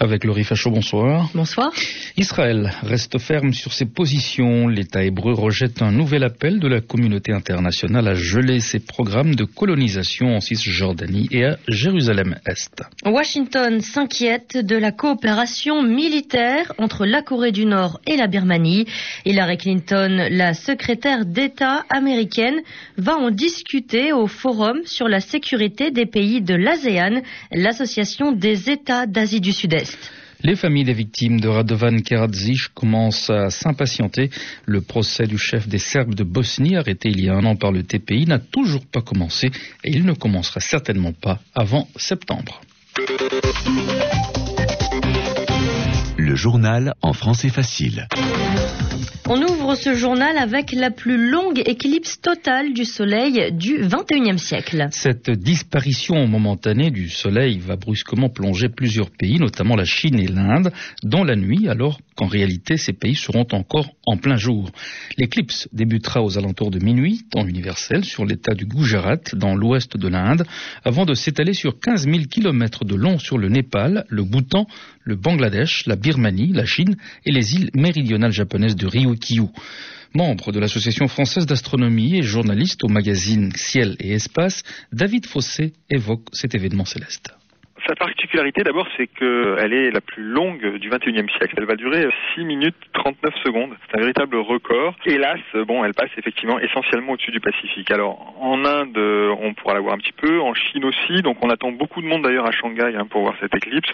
Avec Laurie Fachot, bonsoir. Bonsoir. Israël reste ferme sur ses positions. L'État hébreu rejette un nouvel appel de la communauté internationale à geler ses programmes de colonisation en Cisjordanie et à Jérusalem-Est. Washington s'inquiète de la coopération militaire entre la Corée du Nord et la Birmanie. Hillary Clinton, la secrétaire d'État américaine, va en discuter au Forum sur la sécurité des pays de l'ASEAN, l'association des États d'Asie du Sud-Est. Les familles des victimes de Radovan Karadzic commencent à s'impatienter. Le procès du chef des Serbes de Bosnie, arrêté il y a un an par le TPI, n'a toujours pas commencé et il ne commencera certainement pas avant septembre. Le journal en français facile. On ouvre ce journal avec la plus longue éclipse totale du Soleil du 21e siècle. Cette disparition momentanée du Soleil va brusquement plonger plusieurs pays, notamment la Chine et l'Inde, dans la nuit, alors qu'en réalité ces pays seront encore en plein jour. L'éclipse débutera aux alentours de minuit, temps universel, sur l'état du Gujarat, dans l'ouest de l'Inde, avant de s'étaler sur 15 000 kilomètres de long sur le Népal, le Bhoutan, le Bangladesh, la Birmanie, la Chine et les îles méridionales japonaises de Ryukyu. Membre de l'Association française d'astronomie et journaliste au magazine Ciel et Espace, David Fossé évoque cet événement céleste. Sa particularité d'abord, c'est qu'elle est la plus longue du 21e siècle. Elle va durer 6 minutes 39 secondes. C'est un véritable record. Hélas, bon, elle passe effectivement essentiellement au-dessus du Pacifique. Alors, en Inde, on pourra la voir un petit peu, en Chine aussi. Donc, on attend beaucoup de monde d'ailleurs à Shanghai hein, pour voir cette éclipse.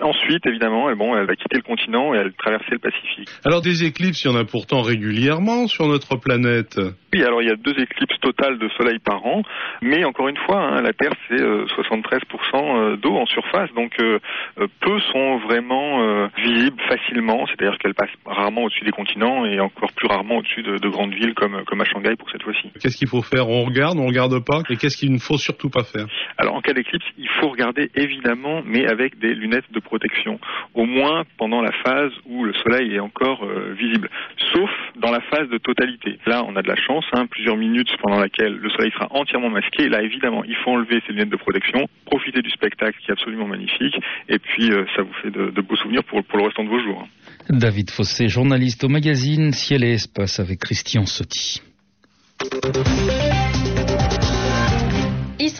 Ensuite, évidemment, elle, bon, elle va quitter le continent et elle traverser le Pacifique. Alors, des éclipses, il y en a pourtant régulièrement sur notre planète. Oui, alors il y a deux éclipses totales de soleil par an, mais encore une fois, hein, la Terre c'est 73% d'eau en surface, donc euh, euh, peu sont vraiment euh, visibles facilement, c'est-à-dire qu'elles passent rarement au-dessus des continents et encore plus rarement au-dessus de, de, grandes villes comme, comme à Shanghai pour cette fois-ci. Qu'est-ce qu'il faut faire? On regarde, on regarde pas. Et qu'est-ce qu'il ne faut surtout pas faire? Alors en cas d'éclipse, il faut regarder évidemment, mais avec des lunettes de protection, au moins pendant la phase où le soleil est encore visible, sauf dans la phase de totalité. Là, on a de la chance Hein, plusieurs minutes pendant laquelle le soleil sera entièrement masqué. Là, évidemment, il faut enlever ces lunettes de protection, profiter du spectacle qui absolument magnifique, et puis euh, ça vous fait de, beaux souvenirs pour, pour, le restant de vos jours. David Fossé, journaliste au magazine Ciel et Espace avec Christian Sotti.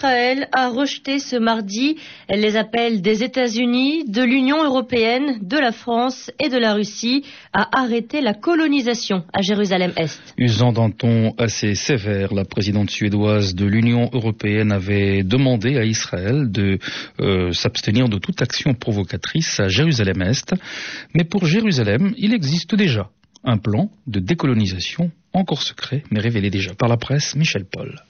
Israël a rejeté ce mardi les appels des États-Unis, de l'Union européenne, de la France et de la Russie à arrêter la colonisation à Jérusalem-Est. Usant d'un ton assez sévère, la présidente suédoise de l'Union européenne avait demandé à Israël de euh, s'abstenir de toute action provocatrice à Jérusalem-Est. Mais pour Jérusalem, il existe déjà un plan de décolonisation encore secret, mais révélé déjà par la presse Michel Paul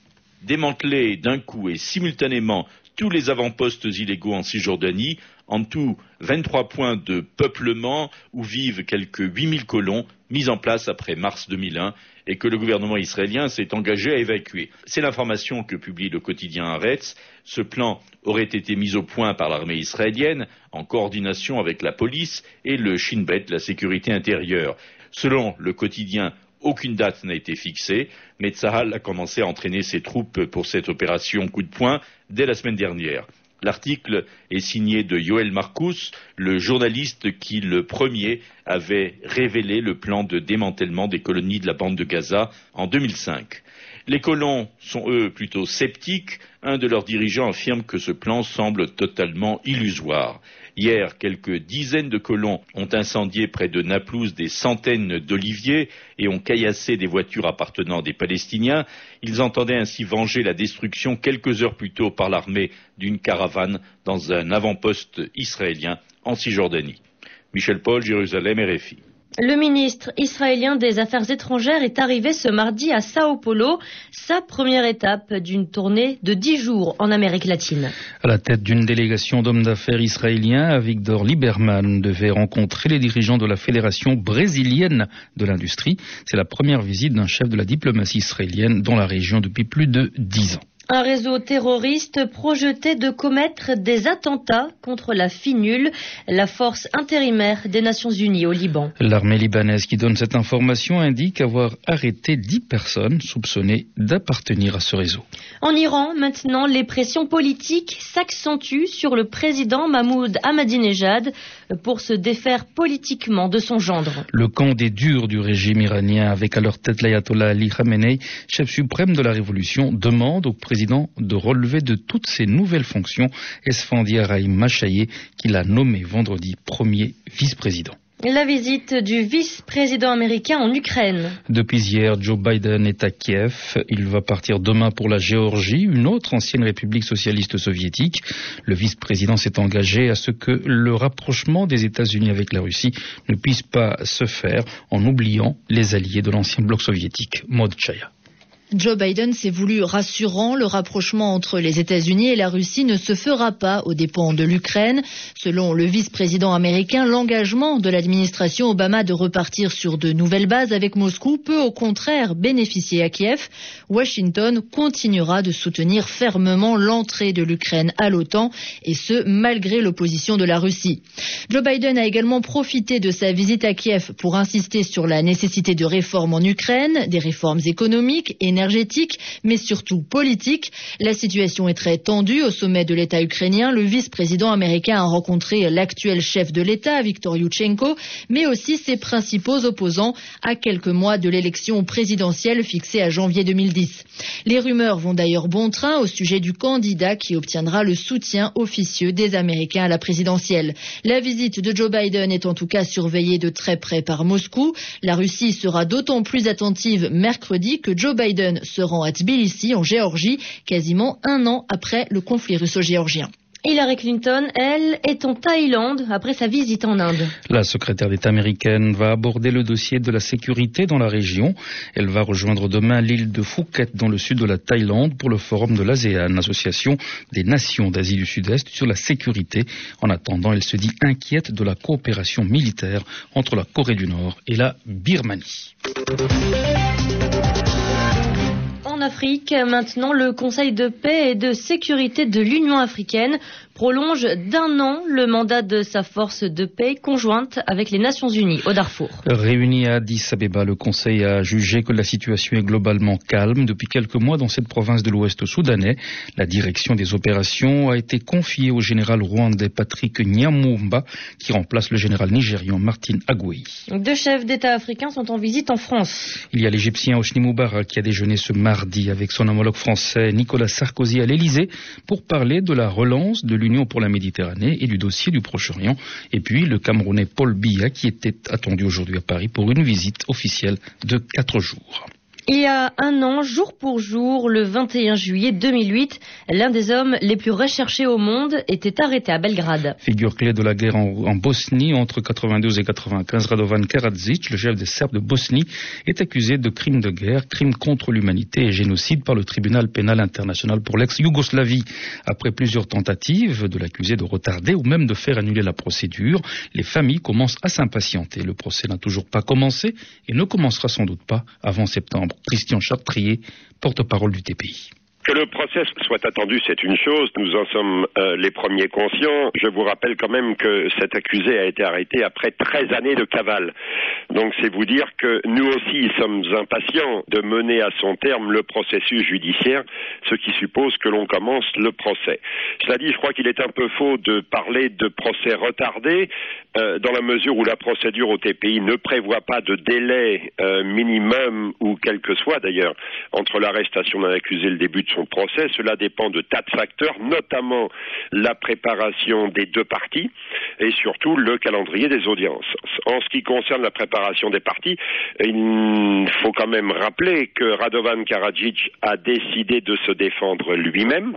démanteler d'un coup et simultanément tous les avant-postes illégaux en Cisjordanie, en tout 23 points de peuplement où vivent quelques 8000 colons mis en place après mars 2001 et que le gouvernement israélien s'est engagé à évacuer. C'est l'information que publie le quotidien Haaretz. Ce plan aurait été mis au point par l'armée israélienne en coordination avec la police et le Shin Bet, la sécurité intérieure. Selon le quotidien aucune date n'a été fixée, mais Tsahal a commencé à entraîner ses troupes pour cette opération coup de poing dès la semaine dernière. L'article est signé de Yoel Marcus, le journaliste qui, le premier, avait révélé le plan de démantèlement des colonies de la bande de Gaza en 2005. Les colons sont, eux, plutôt sceptiques. Un de leurs dirigeants affirme que ce plan semble totalement illusoire. Hier, quelques dizaines de colons ont incendié près de Naplouse des centaines d'oliviers et ont caillassé des voitures appartenant à des Palestiniens. Ils entendaient ainsi venger la destruction quelques heures plus tôt par l'armée d'une caravane dans un avant-poste israélien en Cisjordanie. Michel Paul, Jérusalem, RFI. Le ministre israélien des Affaires étrangères est arrivé ce mardi à Sao Paulo, sa première étape d'une tournée de dix jours en Amérique latine. À la tête d'une délégation d'hommes d'affaires israéliens, Victor Lieberman devait rencontrer les dirigeants de la Fédération brésilienne de l'industrie. C'est la première visite d'un chef de la diplomatie israélienne dans la région depuis plus de dix ans. Un réseau terroriste projetait de commettre des attentats contre la FINUL, la force intérimaire des Nations Unies au Liban. L'armée libanaise qui donne cette information indique avoir arrêté dix personnes soupçonnées d'appartenir à ce réseau. En Iran, maintenant, les pressions politiques s'accentuent sur le président Mahmoud Ahmadinejad pour se défaire politiquement de son gendre. Le camp des durs du régime iranien, avec à leur tête l'ayatollah Ali Khamenei, chef suprême de la révolution, demande au président de relever de toutes ses nouvelles fonctions Esfandiar Rahim Machaye, qu'il a nommé vendredi premier vice-président. La visite du vice-président américain en Ukraine. Depuis hier, Joe Biden est à Kiev. Il va partir demain pour la Géorgie, une autre ancienne république socialiste soviétique. Le vice-président s'est engagé à ce que le rapprochement des États-Unis avec la Russie ne puisse pas se faire en oubliant les alliés de l'ancien bloc soviétique. Maud Chaya. Joe Biden s'est voulu rassurant. Le rapprochement entre les États-Unis et la Russie ne se fera pas aux dépens de l'Ukraine. Selon le vice-président américain, l'engagement de l'administration Obama de repartir sur de nouvelles bases avec Moscou peut au contraire bénéficier à Kiev. Washington continuera de soutenir fermement l'entrée de l'Ukraine à l'OTAN et ce, malgré l'opposition de la Russie. Joe Biden a également profité de sa visite à Kiev pour insister sur la nécessité de réformes en Ukraine, des réformes économiques, énergétiques énergétique, mais surtout politique. La situation est très tendue au sommet de l'État ukrainien. Le vice-président américain a rencontré l'actuel chef de l'État, Viktor Yushchenko, mais aussi ses principaux opposants à quelques mois de l'élection présidentielle fixée à janvier 2010. Les rumeurs vont d'ailleurs bon train au sujet du candidat qui obtiendra le soutien officieux des Américains à la présidentielle. La visite de Joe Biden est en tout cas surveillée de très près par Moscou. La Russie sera d'autant plus attentive mercredi que Joe Biden se rend à Tbilissi, en Géorgie, quasiment un an après le conflit russo-géorgien. Hillary Clinton, elle, est en Thaïlande après sa visite en Inde. La secrétaire d'État américaine va aborder le dossier de la sécurité dans la région. Elle va rejoindre demain l'île de Phuket dans le sud de la Thaïlande pour le forum de l'ASEAN, association des nations d'Asie du Sud-Est sur la sécurité. En attendant, elle se dit inquiète de la coopération militaire entre la Corée du Nord et la Birmanie. Afrique. Maintenant, le Conseil de paix et de sécurité de l'Union africaine prolonge d'un an le mandat de sa force de paix conjointe avec les Nations Unies au Darfour. Réuni à Addis Abeba, le Conseil a jugé que la situation est globalement calme depuis quelques mois dans cette province de l'Ouest soudanais. La direction des opérations a été confiée au général rwandais Patrick Nyamumba qui remplace le général nigérian Martin Agouei. Deux chefs d'État africains sont en visite en France. Il y a l'Égyptien Oshni Moubarak qui a déjeuné ce mardi avec son homologue français Nicolas Sarkozy à l'Élysée pour parler de la relance de l'Union pour la Méditerranée et du dossier du Proche-Orient. Et puis le Camerounais Paul Biya qui était attendu aujourd'hui à Paris pour une visite officielle de quatre jours. Il y a un an, jour pour jour, le 21 juillet 2008, l'un des hommes les plus recherchés au monde était arrêté à Belgrade. Figure clé de la guerre en, Bosnie entre 92 et 95, Radovan Karadzic, le chef des Serbes de Bosnie, est accusé de crimes de guerre, crimes contre l'humanité et génocide par le tribunal pénal international pour l'ex-Yougoslavie. Après plusieurs tentatives de l'accuser de retarder ou même de faire annuler la procédure, les familles commencent à s'impatienter. Le procès n'a toujours pas commencé et ne commencera sans doute pas avant septembre. Christian Chartrier, porte-parole du TPI. Que le procès soit attendu, c'est une chose. Nous en sommes euh, les premiers conscients. Je vous rappelle quand même que cet accusé a été arrêté après 13 années de cavale. Donc c'est vous dire que nous aussi sommes impatients de mener à son terme le processus judiciaire, ce qui suppose que l'on commence le procès. Cela dit, je crois qu'il est un peu faux de parler de procès retardé, euh, dans la mesure où la procédure au TPI ne prévoit pas de délai euh, minimum, ou quel que soit d'ailleurs, entre l'arrestation d'un accusé et le début de son procès. Cela dépend de tas de facteurs, notamment la préparation des deux parties et surtout le calendrier des audiences. En ce qui concerne la préparation des parties, il faut quand même rappeler que Radovan Karadzic a décidé de se défendre lui-même,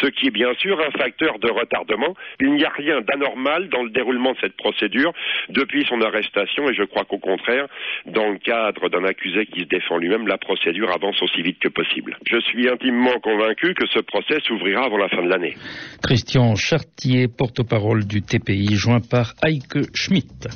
ce qui est bien sûr un facteur de retardement. Il n'y a rien d'anormal dans le déroulement de cette procédure depuis son arrestation et je crois qu'au contraire, dans le cadre d'un accusé qui se défend lui-même, la procédure avance aussi vite que possible. Je suis intimement convaincu que ce procès s'ouvrira avant la fin de l'année. Christian Chartier, porte-parole du TPI, joint par Heike Schmidt.